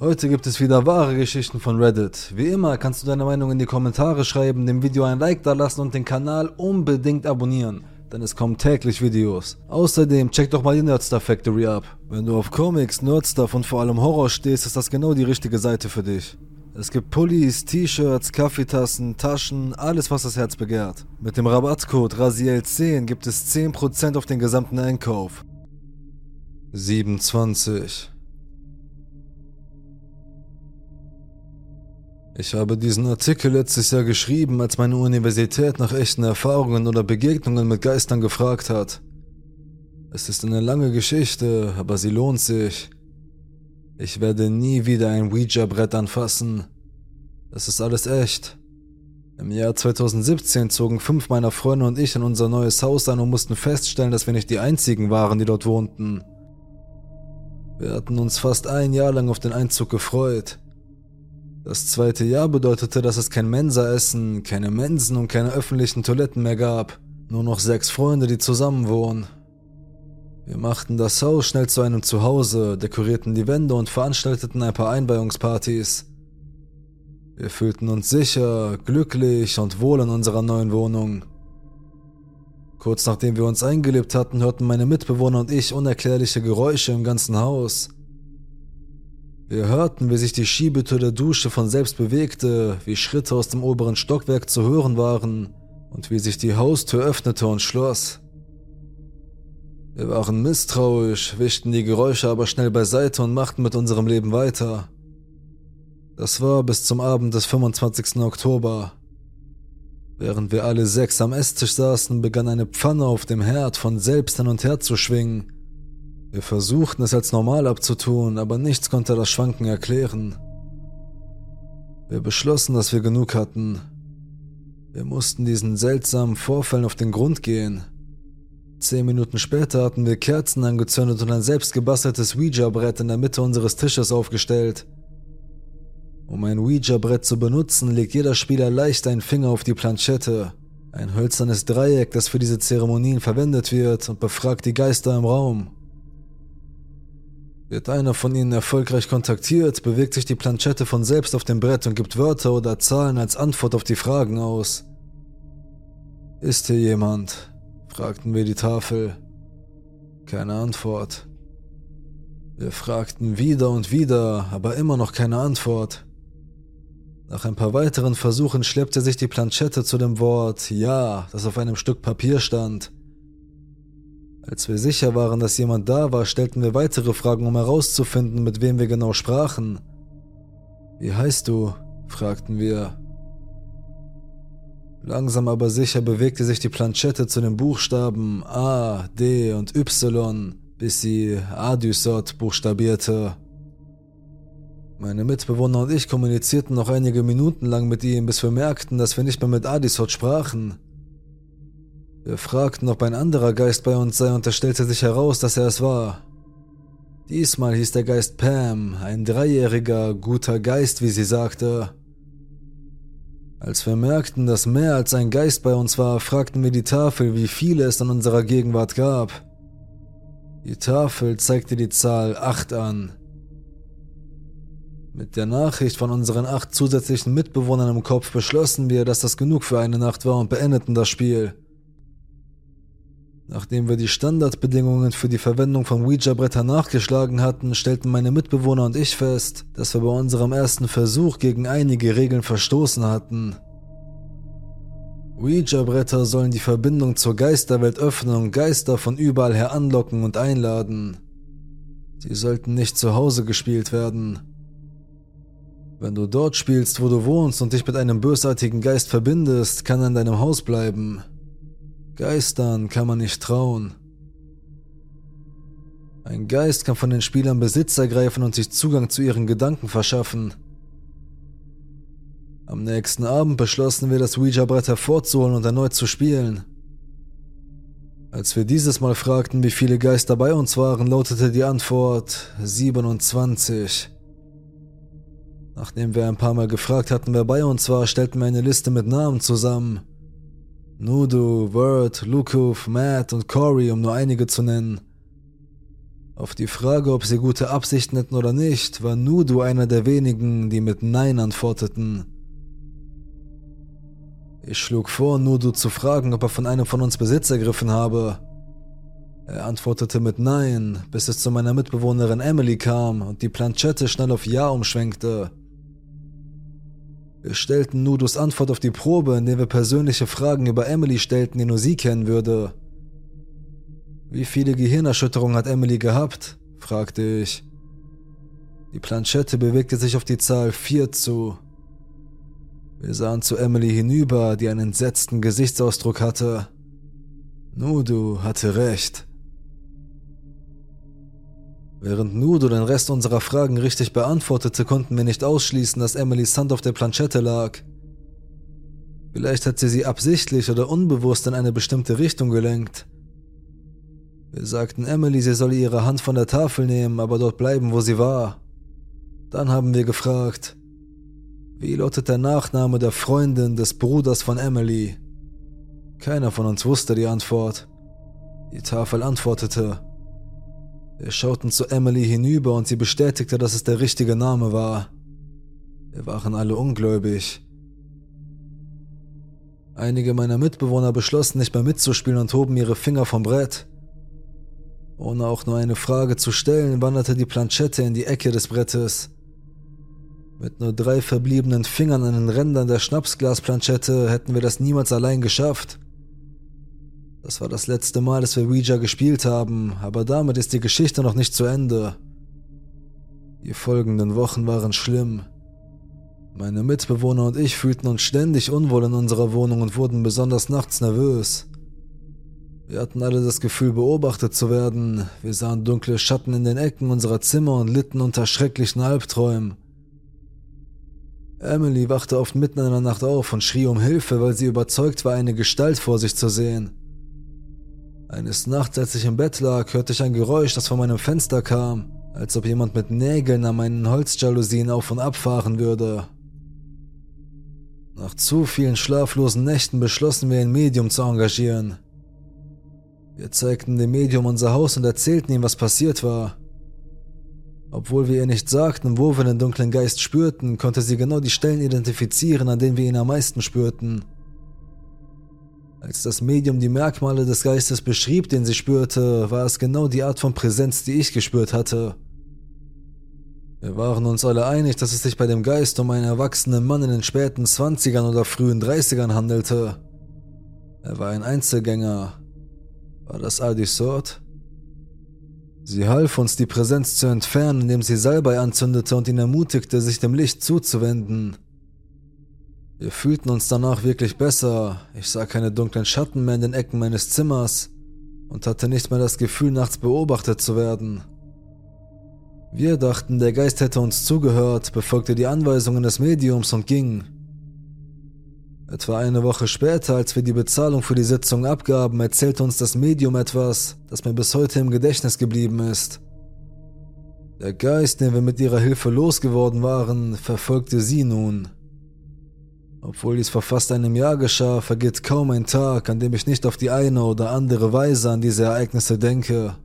Heute gibt es wieder wahre Geschichten von Reddit. Wie immer kannst du deine Meinung in die Kommentare schreiben, dem Video ein Like da lassen und den Kanal unbedingt abonnieren, denn es kommen täglich Videos. Außerdem check doch mal die Nerdstar Factory ab. Wenn du auf Comics, Nerdstuff und vor allem Horror stehst, ist das genau die richtige Seite für dich. Es gibt Pullis, T-Shirts, Kaffeetassen, Taschen, alles was das Herz begehrt. Mit dem Rabattcode RASIEL10 gibt es 10% auf den gesamten Einkauf. 27 Ich habe diesen Artikel letztes Jahr geschrieben, als meine Universität nach echten Erfahrungen oder Begegnungen mit Geistern gefragt hat. Es ist eine lange Geschichte, aber sie lohnt sich. Ich werde nie wieder ein Ouija-Brett anfassen. Das ist alles echt. Im Jahr 2017 zogen fünf meiner Freunde und ich in unser neues Haus ein und mussten feststellen, dass wir nicht die einzigen waren, die dort wohnten. Wir hatten uns fast ein Jahr lang auf den Einzug gefreut. Das zweite Jahr bedeutete, dass es kein Mensaessen, keine Mensen und keine öffentlichen Toiletten mehr gab. Nur noch sechs Freunde, die zusammen wohnen. Wir machten das Haus schnell zu einem Zuhause, dekorierten die Wände und veranstalteten ein paar Einweihungspartys. Wir fühlten uns sicher, glücklich und wohl in unserer neuen Wohnung. Kurz nachdem wir uns eingelebt hatten, hörten meine Mitbewohner und ich unerklärliche Geräusche im ganzen Haus. Wir hörten, wie sich die Schiebetür der Dusche von selbst bewegte, wie Schritte aus dem oberen Stockwerk zu hören waren und wie sich die Haustür öffnete und schloss. Wir waren misstrauisch, wischten die Geräusche aber schnell beiseite und machten mit unserem Leben weiter. Das war bis zum Abend des 25. Oktober. Während wir alle sechs am Esstisch saßen, begann eine Pfanne auf dem Herd von selbst hin und her zu schwingen wir versuchten es als normal abzutun, aber nichts konnte das Schwanken erklären. Wir beschlossen, dass wir genug hatten. Wir mussten diesen seltsamen Vorfällen auf den Grund gehen. Zehn Minuten später hatten wir Kerzen angezündet und ein selbstgebasteltes Ouija-Brett in der Mitte unseres Tisches aufgestellt. Um ein Ouija-Brett zu benutzen, legt jeder Spieler leicht einen Finger auf die Planchette, ein hölzernes Dreieck, das für diese Zeremonien verwendet wird, und befragt die Geister im Raum. Wird einer von ihnen erfolgreich kontaktiert, bewegt sich die Planchette von selbst auf dem Brett und gibt Wörter oder Zahlen als Antwort auf die Fragen aus. Ist hier jemand? fragten wir die Tafel. Keine Antwort. Wir fragten wieder und wieder, aber immer noch keine Antwort. Nach ein paar weiteren Versuchen schleppte sich die Planchette zu dem Wort Ja, das auf einem Stück Papier stand. Als wir sicher waren, dass jemand da war, stellten wir weitere Fragen, um herauszufinden, mit wem wir genau sprachen. Wie heißt du? fragten wir. Langsam aber sicher bewegte sich die Planchette zu den Buchstaben A, D und Y, bis sie Adysot buchstabierte. Meine Mitbewohner und ich kommunizierten noch einige Minuten lang mit ihm, bis wir merkten, dass wir nicht mehr mit Adysot sprachen. Wir fragten, ob ein anderer Geist bei uns sei und es stellte sich heraus, dass er es war. Diesmal hieß der Geist Pam, ein dreijähriger, guter Geist, wie sie sagte. Als wir merkten, dass mehr als ein Geist bei uns war, fragten wir die Tafel, wie viele es in unserer Gegenwart gab. Die Tafel zeigte die Zahl 8 an. Mit der Nachricht von unseren acht zusätzlichen Mitbewohnern im Kopf beschlossen wir, dass das genug für eine Nacht war und beendeten das Spiel. Nachdem wir die Standardbedingungen für die Verwendung von Ouija-Brettern nachgeschlagen hatten, stellten meine Mitbewohner und ich fest, dass wir bei unserem ersten Versuch gegen einige Regeln verstoßen hatten. Ouija-Bretter sollen die Verbindung zur Geisterwelt öffnen und Geister von überall her anlocken und einladen. Sie sollten nicht zu Hause gespielt werden. Wenn du dort spielst, wo du wohnst und dich mit einem bösartigen Geist verbindest, kann er in deinem Haus bleiben. Geistern kann man nicht trauen. Ein Geist kann von den Spielern Besitz ergreifen und sich Zugang zu ihren Gedanken verschaffen. Am nächsten Abend beschlossen wir, das Ouija-Brett hervorzuholen und erneut zu spielen. Als wir dieses Mal fragten, wie viele Geister bei uns waren, lautete die Antwort 27. Nachdem wir ein paar Mal gefragt hatten, wer bei uns war, stellten wir eine Liste mit Namen zusammen. Nudu, Word, Lukuf, Matt und Corey, um nur einige zu nennen. Auf die Frage, ob sie gute Absichten hätten oder nicht, war Nudu einer der wenigen, die mit Nein antworteten. Ich schlug vor, Nudu zu fragen, ob er von einem von uns Besitz ergriffen habe. Er antwortete mit Nein, bis es zu meiner Mitbewohnerin Emily kam und die Planchette schnell auf Ja umschwenkte. Wir stellten Nudus Antwort auf die Probe, indem wir persönliche Fragen über Emily stellten, die nur sie kennen würde. Wie viele Gehirnerschütterungen hat Emily gehabt? fragte ich. Die Planchette bewegte sich auf die Zahl 4 zu. Wir sahen zu Emily hinüber, die einen entsetzten Gesichtsausdruck hatte. Nudu hatte recht. Während Nudo den Rest unserer Fragen richtig beantwortete, konnten wir nicht ausschließen, dass Emilys Hand auf der Planchette lag. Vielleicht hat sie sie absichtlich oder unbewusst in eine bestimmte Richtung gelenkt. Wir sagten Emily, sie solle ihre Hand von der Tafel nehmen, aber dort bleiben, wo sie war. Dann haben wir gefragt, wie lautet der Nachname der Freundin des Bruders von Emily? Keiner von uns wusste die Antwort. Die Tafel antwortete, wir schauten zu Emily hinüber und sie bestätigte, dass es der richtige Name war. Wir waren alle ungläubig. Einige meiner Mitbewohner beschlossen nicht mehr mitzuspielen und hoben ihre Finger vom Brett. Ohne auch nur eine Frage zu stellen, wanderte die Planchette in die Ecke des Brettes. Mit nur drei verbliebenen Fingern an den Rändern der Schnapsglasplanchette hätten wir das niemals allein geschafft. Das war das letzte Mal, dass wir Ouija gespielt haben, aber damit ist die Geschichte noch nicht zu Ende. Die folgenden Wochen waren schlimm. Meine Mitbewohner und ich fühlten uns ständig unwohl in unserer Wohnung und wurden besonders nachts nervös. Wir hatten alle das Gefühl, beobachtet zu werden. Wir sahen dunkle Schatten in den Ecken unserer Zimmer und litten unter schrecklichen Albträumen. Emily wachte oft mitten in der Nacht auf und schrie um Hilfe, weil sie überzeugt war, eine Gestalt vor sich zu sehen. Eines Nachts, als ich im Bett lag, hörte ich ein Geräusch, das von meinem Fenster kam, als ob jemand mit Nägeln an meinen Holzjalousien auf und abfahren würde. Nach zu vielen schlaflosen Nächten beschlossen wir, ein Medium zu engagieren. Wir zeigten dem Medium unser Haus und erzählten ihm, was passiert war. Obwohl wir ihr nicht sagten, wo wir den dunklen Geist spürten, konnte sie genau die Stellen identifizieren, an denen wir ihn am meisten spürten. Als das Medium die Merkmale des Geistes beschrieb, den sie spürte, war es genau die Art von Präsenz, die ich gespürt hatte. Wir waren uns alle einig, dass es sich bei dem Geist um einen erwachsenen Mann in den späten Zwanzigern oder frühen Dreißigern handelte. Er war ein Einzelgänger. War das Adi Sort? Sie half uns, die Präsenz zu entfernen, indem sie Salbei anzündete und ihn ermutigte, sich dem Licht zuzuwenden. Wir fühlten uns danach wirklich besser. Ich sah keine dunklen Schatten mehr in den Ecken meines Zimmers und hatte nicht mehr das Gefühl, nachts beobachtet zu werden. Wir dachten, der Geist hätte uns zugehört, befolgte die Anweisungen des Mediums und ging. Etwa eine Woche später, als wir die Bezahlung für die Sitzung abgaben, erzählte uns das Medium etwas, das mir bis heute im Gedächtnis geblieben ist. Der Geist, den wir mit ihrer Hilfe losgeworden waren, verfolgte sie nun. Obwohl dies vor fast einem Jahr geschah, vergeht kaum ein Tag, an dem ich nicht auf die eine oder andere Weise an diese Ereignisse denke.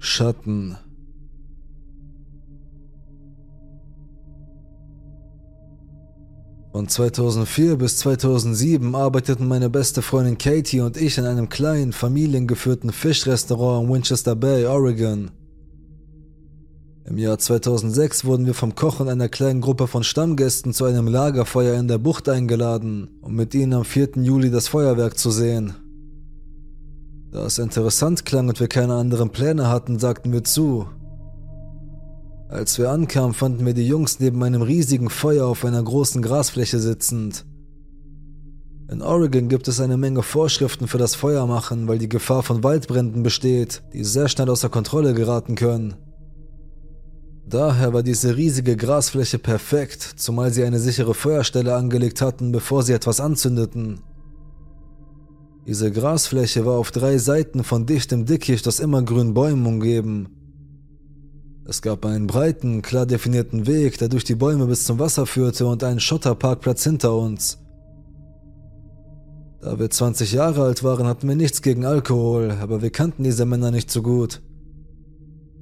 Schatten Von 2004 bis 2007 arbeiteten meine beste Freundin Katie und ich in einem kleinen, familiengeführten Fischrestaurant in Winchester Bay, Oregon. Im Jahr 2006 wurden wir vom Koch und einer kleinen Gruppe von Stammgästen zu einem Lagerfeuer in der Bucht eingeladen, um mit ihnen am 4. Juli das Feuerwerk zu sehen. Da es interessant klang und wir keine anderen Pläne hatten, sagten wir zu. Als wir ankamen, fanden wir die Jungs neben einem riesigen Feuer auf einer großen Grasfläche sitzend. In Oregon gibt es eine Menge Vorschriften für das Feuermachen, weil die Gefahr von Waldbränden besteht, die sehr schnell außer Kontrolle geraten können. Daher war diese riesige Grasfläche perfekt, zumal sie eine sichere Feuerstelle angelegt hatten, bevor sie etwas anzündeten. Diese Grasfläche war auf drei Seiten von dichtem Dickicht aus immergrünen Bäumen umgeben. Es gab einen breiten, klar definierten Weg, der durch die Bäume bis zum Wasser führte und einen Schotterparkplatz hinter uns. Da wir 20 Jahre alt waren, hatten wir nichts gegen Alkohol, aber wir kannten diese Männer nicht so gut.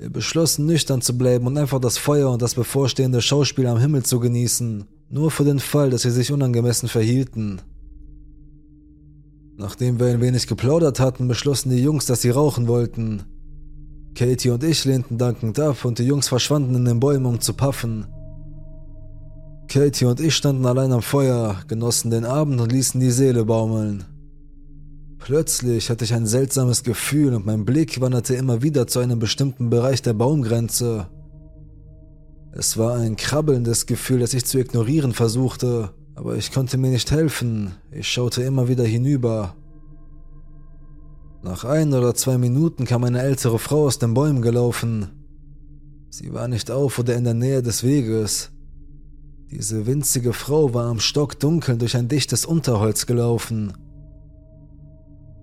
Wir beschlossen nüchtern zu bleiben und einfach das Feuer und das bevorstehende Schauspiel am Himmel zu genießen, nur für den Fall, dass sie sich unangemessen verhielten. Nachdem wir ein wenig geplaudert hatten, beschlossen die Jungs, dass sie rauchen wollten. Katie und ich lehnten dankend ab und die Jungs verschwanden in den Bäumen, um zu puffen. Katie und ich standen allein am Feuer, genossen den Abend und ließen die Seele baumeln. Plötzlich hatte ich ein seltsames Gefühl und mein Blick wanderte immer wieder zu einem bestimmten Bereich der Baumgrenze. Es war ein krabbelndes Gefühl, das ich zu ignorieren versuchte, aber ich konnte mir nicht helfen. Ich schaute immer wieder hinüber. Nach ein oder zwei Minuten kam eine ältere Frau aus den Bäumen gelaufen. Sie war nicht auf oder in der Nähe des Weges. Diese winzige Frau war am Stockdunkeln durch ein dichtes Unterholz gelaufen.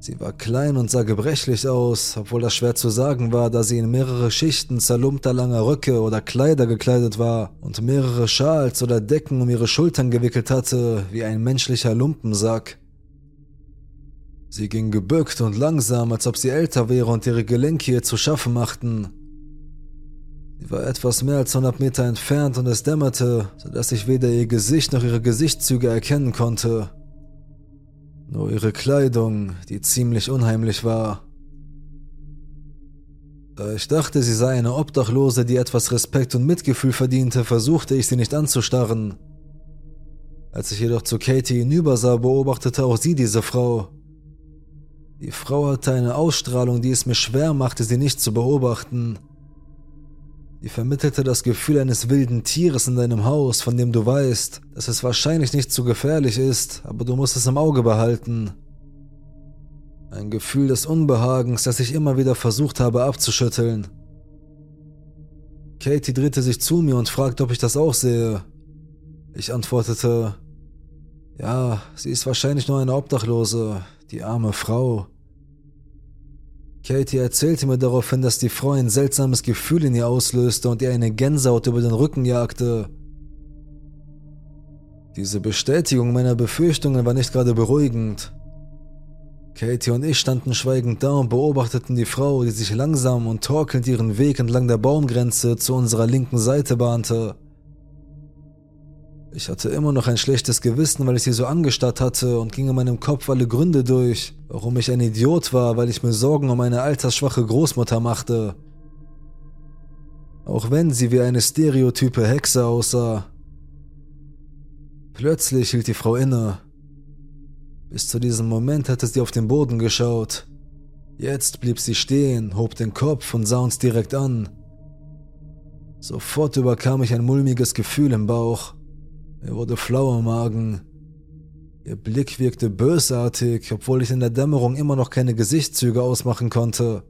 Sie war klein und sah gebrechlich aus, obwohl das schwer zu sagen war, da sie in mehrere Schichten zerlumpter langer Röcke oder Kleider gekleidet war und mehrere Schals oder Decken um ihre Schultern gewickelt hatte, wie ein menschlicher Lumpensack. Sie ging gebückt und langsam, als ob sie älter wäre und ihre Gelenke ihr zu schaffen machten. Sie war etwas mehr als 100 Meter entfernt und es dämmerte, sodass ich weder ihr Gesicht noch ihre Gesichtszüge erkennen konnte. Nur ihre Kleidung, die ziemlich unheimlich war. Da ich dachte, sie sei eine Obdachlose, die etwas Respekt und Mitgefühl verdiente, versuchte ich sie nicht anzustarren. Als ich jedoch zu Katie hinübersah, beobachtete auch sie diese Frau. Die Frau hatte eine Ausstrahlung, die es mir schwer machte, sie nicht zu beobachten. Die vermittelte das Gefühl eines wilden Tieres in deinem Haus, von dem du weißt, dass es wahrscheinlich nicht zu gefährlich ist, aber du musst es im Auge behalten. Ein Gefühl des Unbehagens, das ich immer wieder versucht habe abzuschütteln. Katie drehte sich zu mir und fragte, ob ich das auch sehe. Ich antwortete, ja, sie ist wahrscheinlich nur eine Obdachlose, die arme Frau. Katie erzählte mir daraufhin, dass die Frau ein seltsames Gefühl in ihr auslöste und ihr eine Gänsehaut über den Rücken jagte. Diese Bestätigung meiner Befürchtungen war nicht gerade beruhigend. Katie und ich standen schweigend da und beobachteten die Frau, die sich langsam und torkelnd ihren Weg entlang der Baumgrenze zu unserer linken Seite bahnte. Ich hatte immer noch ein schlechtes Gewissen, weil ich sie so angestarrt hatte und ging in meinem Kopf alle Gründe durch, warum ich ein Idiot war, weil ich mir Sorgen um meine altersschwache Großmutter machte. Auch wenn sie wie eine stereotype Hexe aussah. Plötzlich hielt die Frau inne. Bis zu diesem Moment hatte sie auf den Boden geschaut. Jetzt blieb sie stehen, hob den Kopf und sah uns direkt an. Sofort überkam ich ein mulmiges Gefühl im Bauch. Mir wurde flau im Magen. Ihr Blick wirkte bösartig, obwohl ich in der Dämmerung immer noch keine Gesichtszüge ausmachen konnte.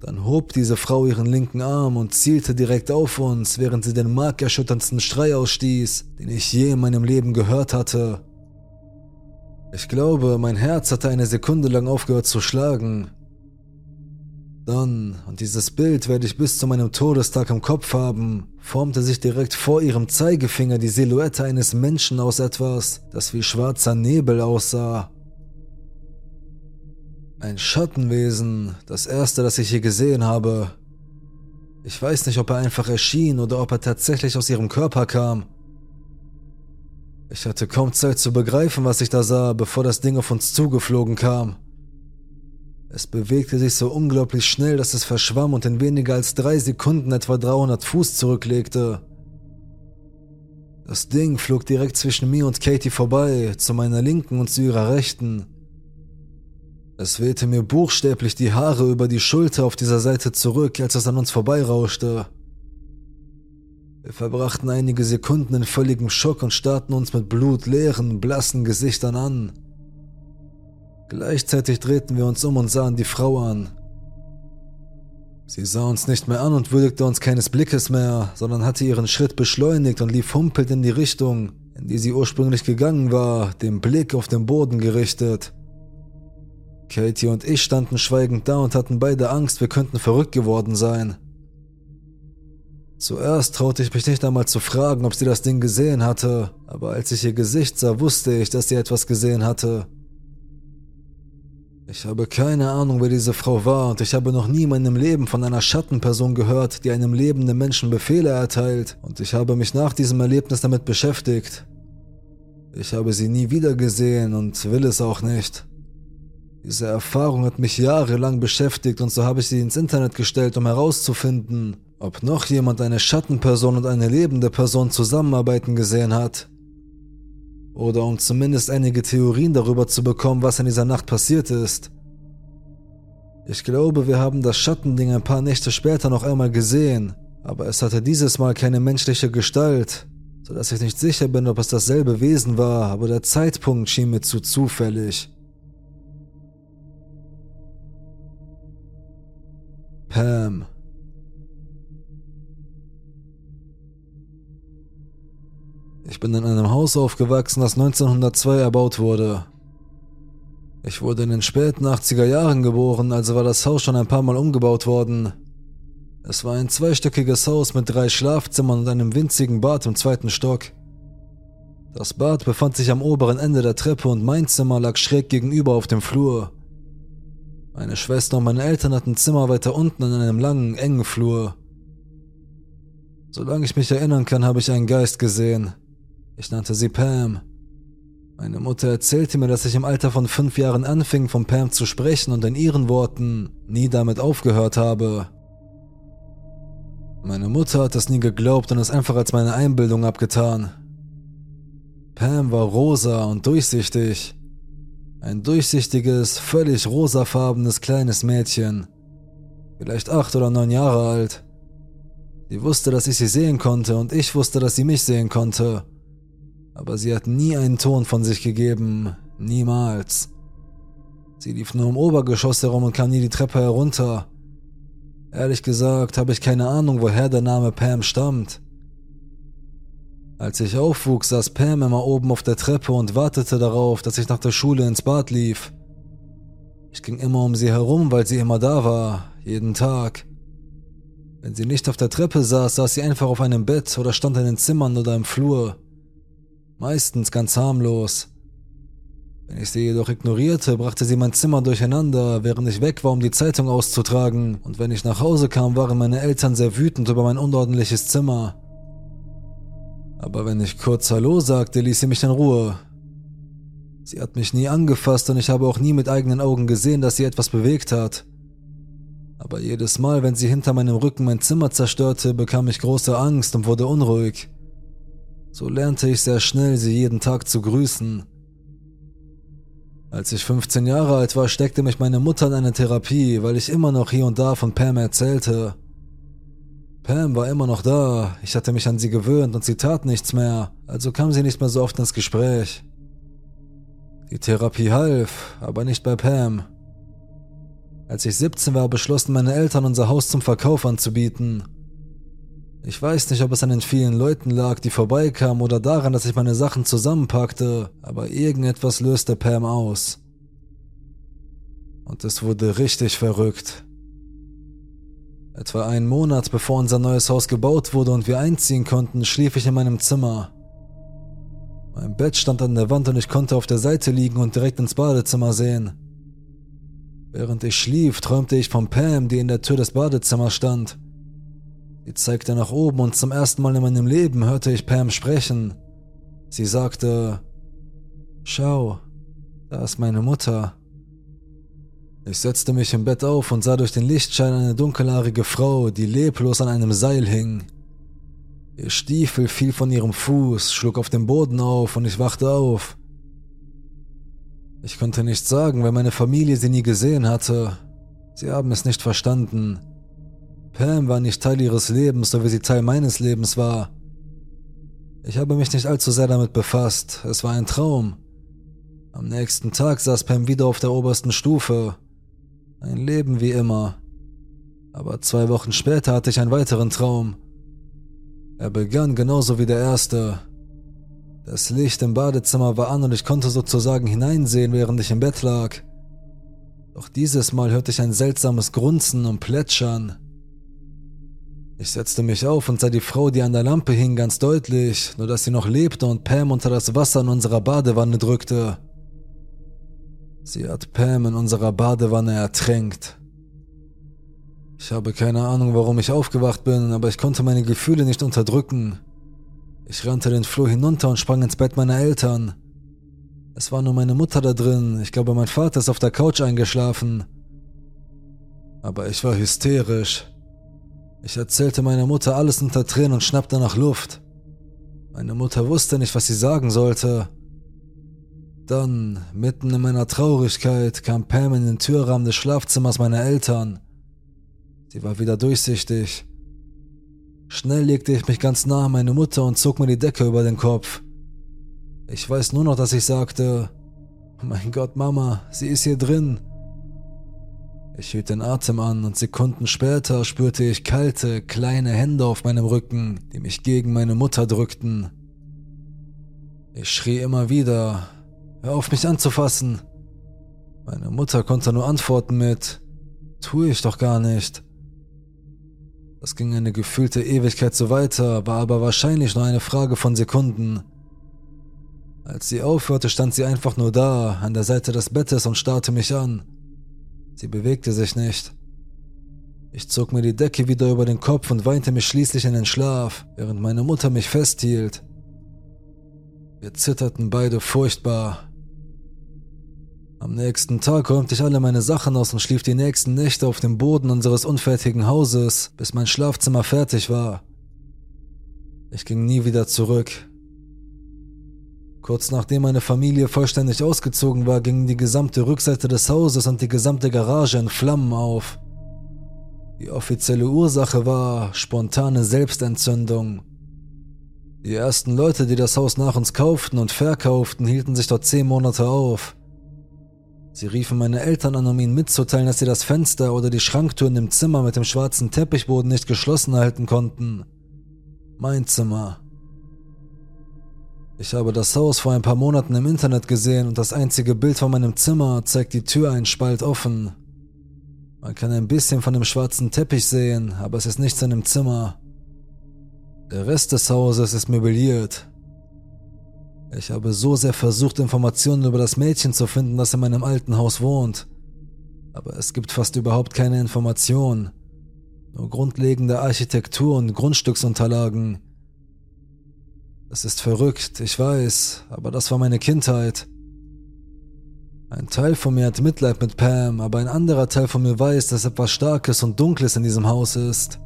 Dann hob diese Frau ihren linken Arm und zielte direkt auf uns, während sie den markerschütterndsten Schrei ausstieß, den ich je in meinem Leben gehört hatte. Ich glaube, mein Herz hatte eine Sekunde lang aufgehört zu schlagen. Dann, und dieses Bild werde ich bis zu meinem Todestag im Kopf haben, formte sich direkt vor ihrem Zeigefinger die Silhouette eines Menschen aus etwas, das wie schwarzer Nebel aussah. Ein Schattenwesen, das erste, das ich je gesehen habe. Ich weiß nicht, ob er einfach erschien oder ob er tatsächlich aus ihrem Körper kam. Ich hatte kaum Zeit zu begreifen, was ich da sah, bevor das Ding auf uns zugeflogen kam. Es bewegte sich so unglaublich schnell, dass es verschwamm und in weniger als drei Sekunden etwa 300 Fuß zurücklegte. Das Ding flog direkt zwischen mir und Katie vorbei, zu meiner linken und zu ihrer rechten. Es wehte mir buchstäblich die Haare über die Schulter auf dieser Seite zurück, als es an uns vorbeirauschte. Wir verbrachten einige Sekunden in völligem Schock und starrten uns mit blutleeren, blassen Gesichtern an. Gleichzeitig drehten wir uns um und sahen die Frau an. Sie sah uns nicht mehr an und würdigte uns keines Blickes mehr, sondern hatte ihren Schritt beschleunigt und lief humpelnd in die Richtung, in die sie ursprünglich gegangen war, den Blick auf den Boden gerichtet. Katie und ich standen schweigend da und hatten beide Angst, wir könnten verrückt geworden sein. Zuerst traute ich mich nicht einmal zu fragen, ob sie das Ding gesehen hatte, aber als ich ihr Gesicht sah, wusste ich, dass sie etwas gesehen hatte. Ich habe keine Ahnung, wer diese Frau war, und ich habe noch nie in meinem Leben von einer Schattenperson gehört, die einem lebenden Menschen Befehle erteilt, und ich habe mich nach diesem Erlebnis damit beschäftigt. Ich habe sie nie wieder gesehen und will es auch nicht. Diese Erfahrung hat mich jahrelang beschäftigt und so habe ich sie ins Internet gestellt, um herauszufinden, ob noch jemand eine Schattenperson und eine lebende Person zusammenarbeiten gesehen hat. Oder um zumindest einige Theorien darüber zu bekommen, was in dieser Nacht passiert ist. Ich glaube, wir haben das Schattending ein paar Nächte später noch einmal gesehen, aber es hatte dieses Mal keine menschliche Gestalt, sodass ich nicht sicher bin, ob es dasselbe Wesen war, aber der Zeitpunkt schien mir zu zufällig. Pam Ich bin in einem Haus aufgewachsen, das 1902 erbaut wurde. Ich wurde in den späten 80er Jahren geboren, also war das Haus schon ein paar Mal umgebaut worden. Es war ein zweistöckiges Haus mit drei Schlafzimmern und einem winzigen Bad im zweiten Stock. Das Bad befand sich am oberen Ende der Treppe und mein Zimmer lag schräg gegenüber auf dem Flur. Meine Schwester und meine Eltern hatten Zimmer weiter unten in einem langen, engen Flur. Solange ich mich erinnern kann, habe ich einen Geist gesehen. Ich nannte sie Pam. Meine Mutter erzählte mir, dass ich im Alter von fünf Jahren anfing, von Pam zu sprechen und in ihren Worten nie damit aufgehört habe. Meine Mutter hat es nie geglaubt und es einfach als meine Einbildung abgetan. Pam war rosa und durchsichtig. Ein durchsichtiges, völlig rosafarbenes kleines Mädchen. Vielleicht acht oder neun Jahre alt. Sie wusste, dass ich sie sehen konnte und ich wusste, dass sie mich sehen konnte aber sie hat nie einen Ton von sich gegeben, niemals. Sie lief nur im Obergeschoss herum und kam nie die Treppe herunter. Ehrlich gesagt habe ich keine Ahnung, woher der Name Pam stammt. Als ich aufwuchs, saß Pam immer oben auf der Treppe und wartete darauf, dass ich nach der Schule ins Bad lief. Ich ging immer um sie herum, weil sie immer da war, jeden Tag. Wenn sie nicht auf der Treppe saß, saß sie einfach auf einem Bett oder stand in den Zimmern oder im Flur meistens ganz harmlos. Wenn ich sie jedoch ignorierte, brachte sie mein Zimmer durcheinander, während ich weg war, um die Zeitung auszutragen, und wenn ich nach Hause kam, waren meine Eltern sehr wütend über mein unordentliches Zimmer. Aber wenn ich kurz Hallo sagte, ließ sie mich in Ruhe. Sie hat mich nie angefasst und ich habe auch nie mit eigenen Augen gesehen, dass sie etwas bewegt hat. Aber jedes Mal, wenn sie hinter meinem Rücken mein Zimmer zerstörte, bekam ich große Angst und wurde unruhig. So lernte ich sehr schnell, sie jeden Tag zu grüßen. Als ich 15 Jahre alt war, steckte mich meine Mutter in eine Therapie, weil ich immer noch hier und da von Pam erzählte. Pam war immer noch da, ich hatte mich an sie gewöhnt und sie tat nichts mehr, also kam sie nicht mehr so oft ins Gespräch. Die Therapie half, aber nicht bei Pam. Als ich 17 war, beschlossen meine Eltern unser Haus zum Verkauf anzubieten. Ich weiß nicht, ob es an den vielen Leuten lag, die vorbeikamen oder daran, dass ich meine Sachen zusammenpackte, aber irgendetwas löste Pam aus. Und es wurde richtig verrückt. Etwa einen Monat bevor unser neues Haus gebaut wurde und wir einziehen konnten, schlief ich in meinem Zimmer. Mein Bett stand an der Wand und ich konnte auf der Seite liegen und direkt ins Badezimmer sehen. Während ich schlief, träumte ich von Pam, die in der Tür des Badezimmers stand. Sie zeigte nach oben und zum ersten Mal in meinem Leben hörte ich Pam sprechen. Sie sagte, Schau, da ist meine Mutter. Ich setzte mich im Bett auf und sah durch den Lichtschein eine dunkelhaarige Frau, die leblos an einem Seil hing. Ihr Stiefel fiel von ihrem Fuß, schlug auf dem Boden auf und ich wachte auf. Ich konnte nicht sagen, weil meine Familie sie nie gesehen hatte. Sie haben es nicht verstanden. Pam war nicht Teil ihres Lebens, so wie sie Teil meines Lebens war. Ich habe mich nicht allzu sehr damit befasst. Es war ein Traum. Am nächsten Tag saß Pam wieder auf der obersten Stufe. Ein Leben wie immer. Aber zwei Wochen später hatte ich einen weiteren Traum. Er begann genauso wie der erste. Das Licht im Badezimmer war an und ich konnte sozusagen hineinsehen, während ich im Bett lag. Doch dieses Mal hörte ich ein seltsames Grunzen und Plätschern. Ich setzte mich auf und sah die Frau, die an der Lampe hing, ganz deutlich, nur dass sie noch lebte und Pam unter das Wasser in unserer Badewanne drückte. Sie hat Pam in unserer Badewanne ertränkt. Ich habe keine Ahnung, warum ich aufgewacht bin, aber ich konnte meine Gefühle nicht unterdrücken. Ich rannte den Flur hinunter und sprang ins Bett meiner Eltern. Es war nur meine Mutter da drin, ich glaube, mein Vater ist auf der Couch eingeschlafen. Aber ich war hysterisch. Ich erzählte meiner Mutter alles unter Tränen und schnappte nach Luft. Meine Mutter wusste nicht, was sie sagen sollte. Dann, mitten in meiner Traurigkeit, kam Pam in den Türrahmen des Schlafzimmers meiner Eltern. Sie war wieder durchsichtig. Schnell legte ich mich ganz nah an meine Mutter und zog mir die Decke über den Kopf. Ich weiß nur noch, dass ich sagte, mein Gott, Mama, sie ist hier drin. Ich hielt den Atem an und Sekunden später spürte ich kalte, kleine Hände auf meinem Rücken, die mich gegen meine Mutter drückten. Ich schrie immer wieder, hör auf mich anzufassen. Meine Mutter konnte nur antworten mit, tue ich doch gar nicht. Das ging eine gefühlte Ewigkeit so weiter, war aber wahrscheinlich nur eine Frage von Sekunden. Als sie aufhörte, stand sie einfach nur da, an der Seite des Bettes und starrte mich an. Sie bewegte sich nicht. Ich zog mir die Decke wieder über den Kopf und weinte mich schließlich in den Schlaf, während meine Mutter mich festhielt. Wir zitterten beide furchtbar. Am nächsten Tag räumte ich alle meine Sachen aus und schlief die nächsten Nächte auf dem Boden unseres unfertigen Hauses, bis mein Schlafzimmer fertig war. Ich ging nie wieder zurück. Kurz nachdem meine Familie vollständig ausgezogen war, ging die gesamte Rückseite des Hauses und die gesamte Garage in Flammen auf. Die offizielle Ursache war spontane Selbstentzündung. Die ersten Leute, die das Haus nach uns kauften und verkauften, hielten sich dort zehn Monate auf. Sie riefen meine Eltern an, um ihnen mitzuteilen, dass sie das Fenster oder die Schranktür in dem Zimmer mit dem schwarzen Teppichboden nicht geschlossen halten konnten. Mein Zimmer. Ich habe das Haus vor ein paar Monaten im Internet gesehen und das einzige Bild von meinem Zimmer zeigt die Tür einen Spalt offen. Man kann ein bisschen von dem schwarzen Teppich sehen, aber es ist nichts in dem Zimmer. Der Rest des Hauses ist möbliert. Ich habe so sehr versucht, Informationen über das Mädchen zu finden, das in meinem alten Haus wohnt. Aber es gibt fast überhaupt keine Informationen. Nur grundlegende Architektur und Grundstücksunterlagen. Das ist verrückt, ich weiß, aber das war meine Kindheit. Ein Teil von mir hat Mitleid mit Pam, aber ein anderer Teil von mir weiß, dass etwas Starkes und Dunkles in diesem Haus ist.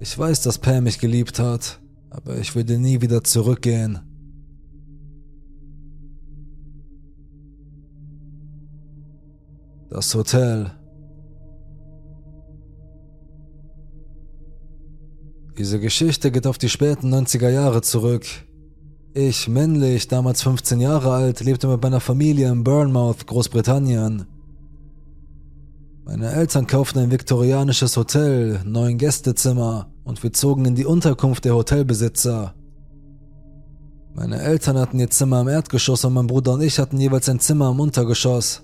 Ich weiß, dass Pam mich geliebt hat, aber ich würde nie wieder zurückgehen. Das Hotel. Diese Geschichte geht auf die späten 90er Jahre zurück. Ich, männlich, damals 15 Jahre alt, lebte mit meiner Familie in Bournemouth, Großbritannien. Meine Eltern kauften ein viktorianisches Hotel, neun Gästezimmer und wir zogen in die Unterkunft der Hotelbesitzer. Meine Eltern hatten ihr Zimmer im Erdgeschoss und mein Bruder und ich hatten jeweils ein Zimmer im Untergeschoss.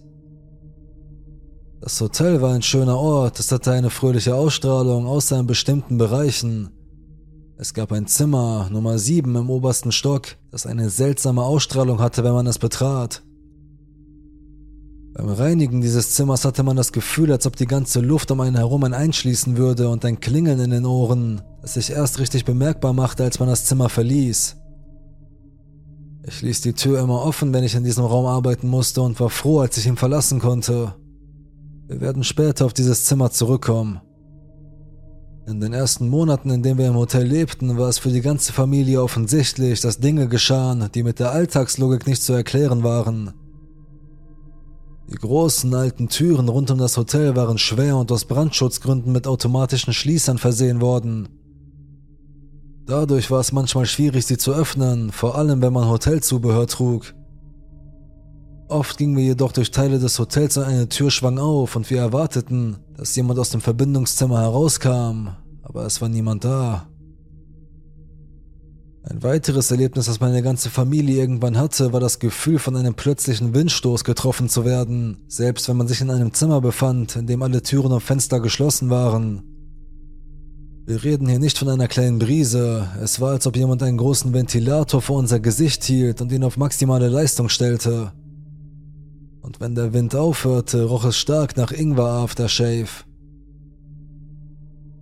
Das Hotel war ein schöner Ort, es hatte eine fröhliche Ausstrahlung, außer in bestimmten Bereichen. Es gab ein Zimmer, Nummer 7 im obersten Stock, das eine seltsame Ausstrahlung hatte, wenn man es betrat. Beim Reinigen dieses Zimmers hatte man das Gefühl, als ob die ganze Luft um einen herum ein einschließen würde und ein Klingeln in den Ohren, das sich erst richtig bemerkbar machte, als man das Zimmer verließ. Ich ließ die Tür immer offen, wenn ich in diesem Raum arbeiten musste und war froh, als ich ihn verlassen konnte. Wir werden später auf dieses Zimmer zurückkommen. In den ersten Monaten, in denen wir im Hotel lebten, war es für die ganze Familie offensichtlich, dass Dinge geschahen, die mit der Alltagslogik nicht zu erklären waren. Die großen alten Türen rund um das Hotel waren schwer und aus Brandschutzgründen mit automatischen Schließern versehen worden. Dadurch war es manchmal schwierig, sie zu öffnen, vor allem wenn man Hotelzubehör trug. Oft gingen wir jedoch durch Teile des Hotels und eine Tür schwang auf und wir erwarteten, dass jemand aus dem Verbindungszimmer herauskam, aber es war niemand da. Ein weiteres Erlebnis, das meine ganze Familie irgendwann hatte, war das Gefühl, von einem plötzlichen Windstoß getroffen zu werden, selbst wenn man sich in einem Zimmer befand, in dem alle Türen und Fenster geschlossen waren. Wir reden hier nicht von einer kleinen Brise. Es war, als ob jemand einen großen Ventilator vor unser Gesicht hielt und ihn auf maximale Leistung stellte. Und wenn der Wind aufhörte, roch es stark nach Ingwer Aftershave.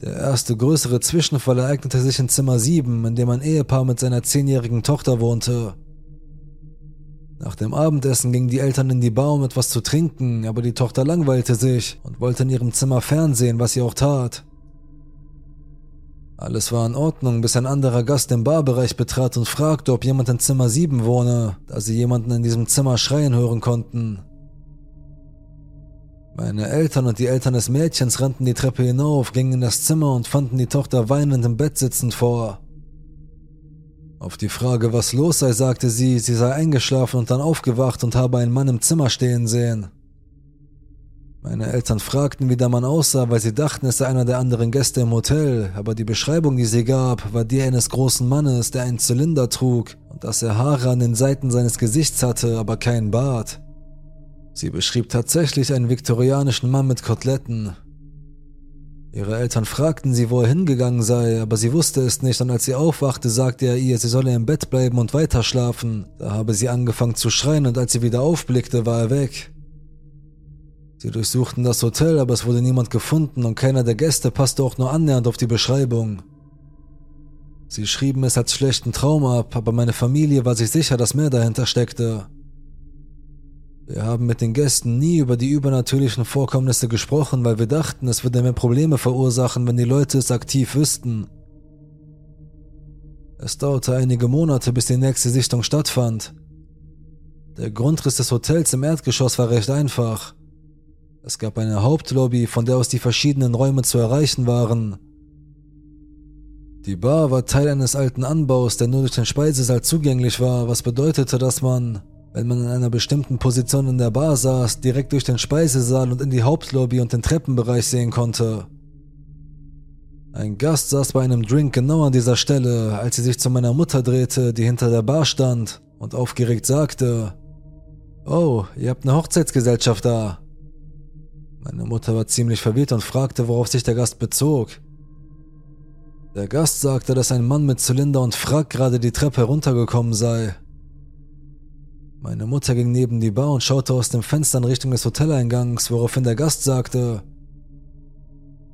Der erste größere Zwischenfall ereignete sich in Zimmer 7, in dem ein Ehepaar mit seiner zehnjährigen Tochter wohnte. Nach dem Abendessen gingen die Eltern in die Bar, um etwas zu trinken, aber die Tochter langweilte sich und wollte in ihrem Zimmer fernsehen, was sie auch tat. Alles war in Ordnung, bis ein anderer Gast den Barbereich betrat und fragte, ob jemand in Zimmer 7 wohne, da sie jemanden in diesem Zimmer schreien hören konnten. Meine Eltern und die Eltern des Mädchens rannten die Treppe hinauf, gingen in das Zimmer und fanden die Tochter weinend im Bett sitzend vor. Auf die Frage, was los sei, sagte sie, sie sei eingeschlafen und dann aufgewacht und habe einen Mann im Zimmer stehen sehen. Meine Eltern fragten, wie der Mann aussah, weil sie dachten, es sei einer der anderen Gäste im Hotel, aber die Beschreibung, die sie gab, war die eines großen Mannes, der einen Zylinder trug und dass er Haare an den Seiten seines Gesichts hatte, aber keinen Bart. Sie beschrieb tatsächlich einen viktorianischen Mann mit Koteletten. Ihre Eltern fragten sie, wo er hingegangen sei, aber sie wusste es nicht und als sie aufwachte, sagte er ihr, sie solle im Bett bleiben und weiterschlafen. Da habe sie angefangen zu schreien und als sie wieder aufblickte, war er weg. Sie durchsuchten das Hotel, aber es wurde niemand gefunden und keiner der Gäste passte auch nur annähernd auf die Beschreibung. Sie schrieben es als schlechten Traum ab, aber meine Familie war sich sicher, dass mehr dahinter steckte. Wir haben mit den Gästen nie über die übernatürlichen Vorkommnisse gesprochen, weil wir dachten, es würde mehr Probleme verursachen, wenn die Leute es aktiv wüssten. Es dauerte einige Monate, bis die nächste Sichtung stattfand. Der Grundriss des Hotels im Erdgeschoss war recht einfach. Es gab eine Hauptlobby, von der aus die verschiedenen Räume zu erreichen waren. Die Bar war Teil eines alten Anbaus, der nur durch den Speisesaal zugänglich war, was bedeutete, dass man, wenn man in einer bestimmten Position in der Bar saß, direkt durch den Speisesaal und in die Hauptlobby und den Treppenbereich sehen konnte. Ein Gast saß bei einem Drink genau an dieser Stelle, als sie sich zu meiner Mutter drehte, die hinter der Bar stand, und aufgeregt sagte, Oh, ihr habt eine Hochzeitsgesellschaft da. Meine Mutter war ziemlich verwirrt und fragte, worauf sich der Gast bezog. Der Gast sagte, dass ein Mann mit Zylinder und Frack gerade die Treppe heruntergekommen sei. Meine Mutter ging neben die Bar und schaute aus dem Fenster in Richtung des Hoteleingangs, woraufhin der Gast sagte,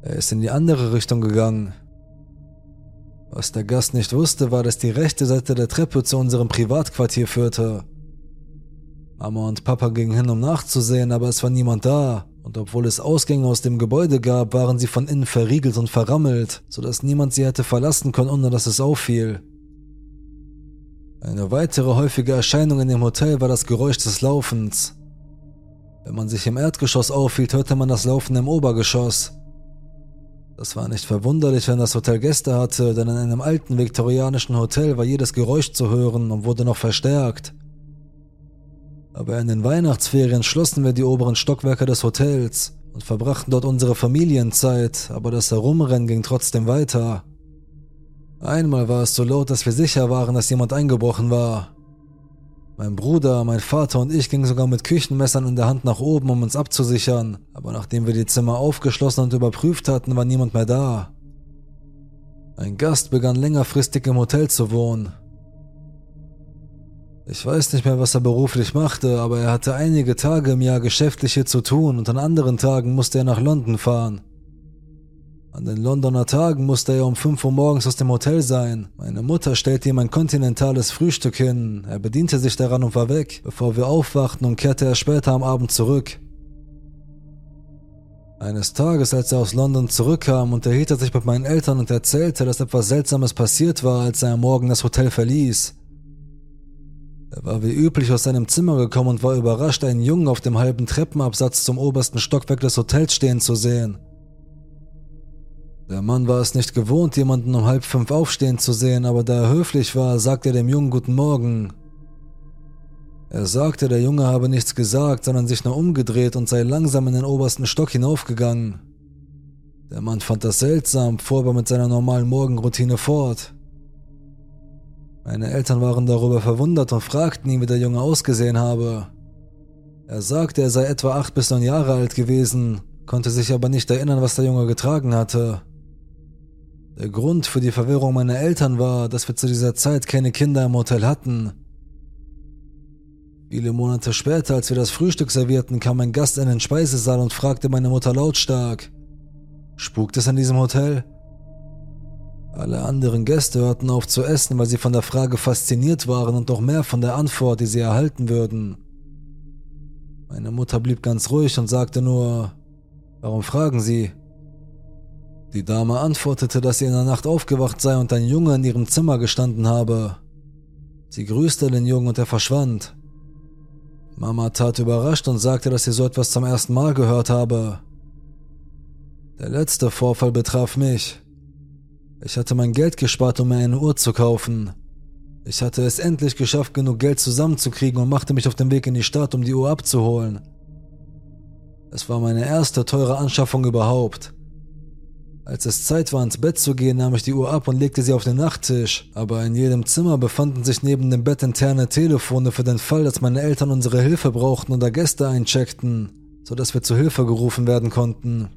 er ist in die andere Richtung gegangen. Was der Gast nicht wusste, war, dass die rechte Seite der Treppe zu unserem Privatquartier führte. Mama und Papa gingen hin, um nachzusehen, aber es war niemand da. Und obwohl es Ausgänge aus dem Gebäude gab, waren sie von innen verriegelt und verrammelt, sodass niemand sie hätte verlassen können, ohne dass es auffiel. Eine weitere häufige Erscheinung in dem Hotel war das Geräusch des Laufens. Wenn man sich im Erdgeschoss aufhielt, hörte man das Laufen im Obergeschoss. Das war nicht verwunderlich, wenn das Hotel Gäste hatte, denn in einem alten viktorianischen Hotel war jedes Geräusch zu hören und wurde noch verstärkt. Aber in den Weihnachtsferien schlossen wir die oberen Stockwerke des Hotels und verbrachten dort unsere Familienzeit, aber das Herumrennen ging trotzdem weiter. Einmal war es so laut, dass wir sicher waren, dass jemand eingebrochen war. Mein Bruder, mein Vater und ich gingen sogar mit Küchenmessern in der Hand nach oben, um uns abzusichern, aber nachdem wir die Zimmer aufgeschlossen und überprüft hatten, war niemand mehr da. Ein Gast begann längerfristig im Hotel zu wohnen. Ich weiß nicht mehr, was er beruflich machte, aber er hatte einige Tage im Jahr geschäftlich hier zu tun und an anderen Tagen musste er nach London fahren. An den Londoner Tagen musste er um 5 Uhr morgens aus dem Hotel sein. Meine Mutter stellte ihm ein kontinentales Frühstück hin. Er bediente sich daran und war weg, bevor wir aufwachten und kehrte er später am Abend zurück. Eines Tages, als er aus London zurückkam, unterhielt er sich mit meinen Eltern und erzählte, dass etwas Seltsames passiert war, als er am Morgen das Hotel verließ. Er war wie üblich aus seinem Zimmer gekommen und war überrascht, einen Jungen auf dem halben Treppenabsatz zum obersten Stockwerk des Hotels stehen zu sehen. Der Mann war es nicht gewohnt, jemanden um halb fünf aufstehen zu sehen, aber da er höflich war, sagte er dem Jungen Guten Morgen. Er sagte, der Junge habe nichts gesagt, sondern sich nur umgedreht und sei langsam in den obersten Stock hinaufgegangen. Der Mann fand das seltsam, fuhr aber mit seiner normalen Morgenroutine fort. Meine Eltern waren darüber verwundert und fragten ihn, wie der Junge ausgesehen habe. Er sagte, er sei etwa acht bis neun Jahre alt gewesen, konnte sich aber nicht erinnern, was der Junge getragen hatte. Der Grund für die Verwirrung meiner Eltern war, dass wir zu dieser Zeit keine Kinder im Hotel hatten. Viele Monate später, als wir das Frühstück servierten, kam ein Gast in den Speisesaal und fragte meine Mutter lautstark, Spukt es in diesem Hotel? Alle anderen Gäste hörten auf zu essen, weil sie von der Frage fasziniert waren und noch mehr von der Antwort, die sie erhalten würden. Meine Mutter blieb ganz ruhig und sagte nur, Warum fragen Sie? Die Dame antwortete, dass sie in der Nacht aufgewacht sei und ein Junge in ihrem Zimmer gestanden habe. Sie grüßte den Jungen und er verschwand. Mama tat überrascht und sagte, dass sie so etwas zum ersten Mal gehört habe. Der letzte Vorfall betraf mich. Ich hatte mein Geld gespart, um mir eine Uhr zu kaufen. Ich hatte es endlich geschafft, genug Geld zusammenzukriegen und machte mich auf den Weg in die Stadt, um die Uhr abzuholen. Es war meine erste teure Anschaffung überhaupt. Als es Zeit war, ins Bett zu gehen, nahm ich die Uhr ab und legte sie auf den Nachttisch, aber in jedem Zimmer befanden sich neben dem Bett interne Telefone für den Fall, dass meine Eltern unsere Hilfe brauchten oder Gäste eincheckten, sodass wir zu Hilfe gerufen werden konnten.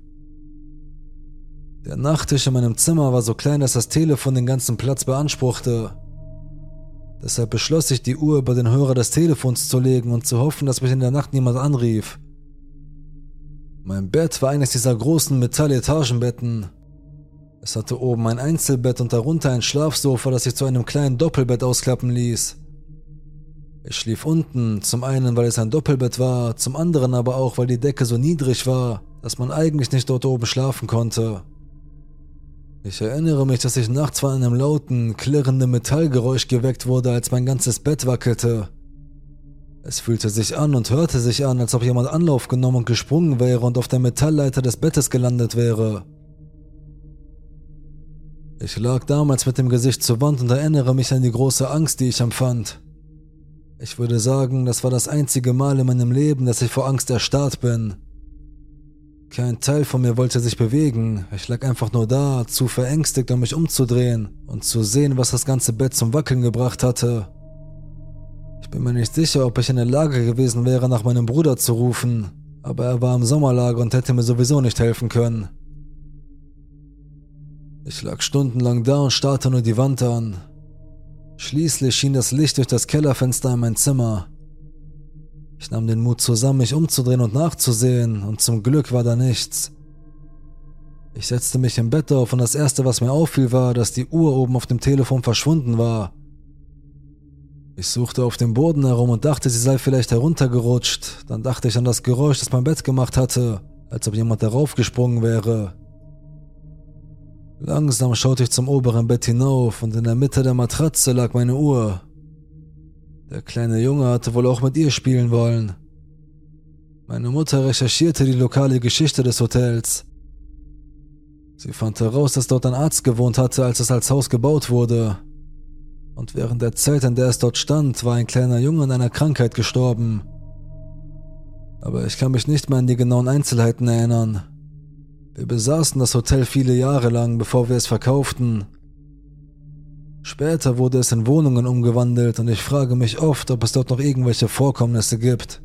Der Nachttisch in meinem Zimmer war so klein, dass das Telefon den ganzen Platz beanspruchte. Deshalb beschloss ich, die Uhr über den Hörer des Telefons zu legen und zu hoffen, dass mich in der Nacht niemand anrief. Mein Bett war eines dieser großen Metall-Etagenbetten, es hatte oben ein Einzelbett und darunter ein Schlafsofa, das sich zu einem kleinen Doppelbett ausklappen ließ. Ich schlief unten, zum einen, weil es ein Doppelbett war, zum anderen aber auch, weil die Decke so niedrig war, dass man eigentlich nicht dort oben schlafen konnte. Ich erinnere mich, dass ich nachts von einem lauten, klirrenden Metallgeräusch geweckt wurde, als mein ganzes Bett wackelte. Es fühlte sich an und hörte sich an, als ob jemand Anlauf genommen und gesprungen wäre und auf der Metallleiter des Bettes gelandet wäre. Ich lag damals mit dem Gesicht zur Wand und erinnere mich an die große Angst, die ich empfand. Ich würde sagen, das war das einzige Mal in meinem Leben, dass ich vor Angst erstarrt bin. Kein Teil von mir wollte sich bewegen, ich lag einfach nur da, zu verängstigt, um mich umzudrehen und zu sehen, was das ganze Bett zum Wackeln gebracht hatte. Ich bin mir nicht sicher, ob ich in der Lage gewesen wäre, nach meinem Bruder zu rufen, aber er war im Sommerlager und hätte mir sowieso nicht helfen können. Ich lag stundenlang da und starrte nur die Wand an. Schließlich schien das Licht durch das Kellerfenster in mein Zimmer. Ich nahm den Mut zusammen, mich umzudrehen und nachzusehen, und zum Glück war da nichts. Ich setzte mich im Bett auf und das erste, was mir auffiel, war, dass die Uhr oben auf dem Telefon verschwunden war. Ich suchte auf dem Boden herum und dachte, sie sei vielleicht heruntergerutscht. Dann dachte ich an das Geräusch, das mein Bett gemacht hatte, als ob jemand darauf gesprungen wäre. Langsam schaute ich zum oberen Bett hinauf und in der Mitte der Matratze lag meine Uhr. Der kleine Junge hatte wohl auch mit ihr spielen wollen. Meine Mutter recherchierte die lokale Geschichte des Hotels. Sie fand heraus, dass dort ein Arzt gewohnt hatte, als es als Haus gebaut wurde. Und während der Zeit, in der es dort stand, war ein kleiner Junge an einer Krankheit gestorben. Aber ich kann mich nicht mehr an die genauen Einzelheiten erinnern. Wir besaßen das Hotel viele Jahre lang, bevor wir es verkauften. Später wurde es in Wohnungen umgewandelt und ich frage mich oft, ob es dort noch irgendwelche Vorkommnisse gibt.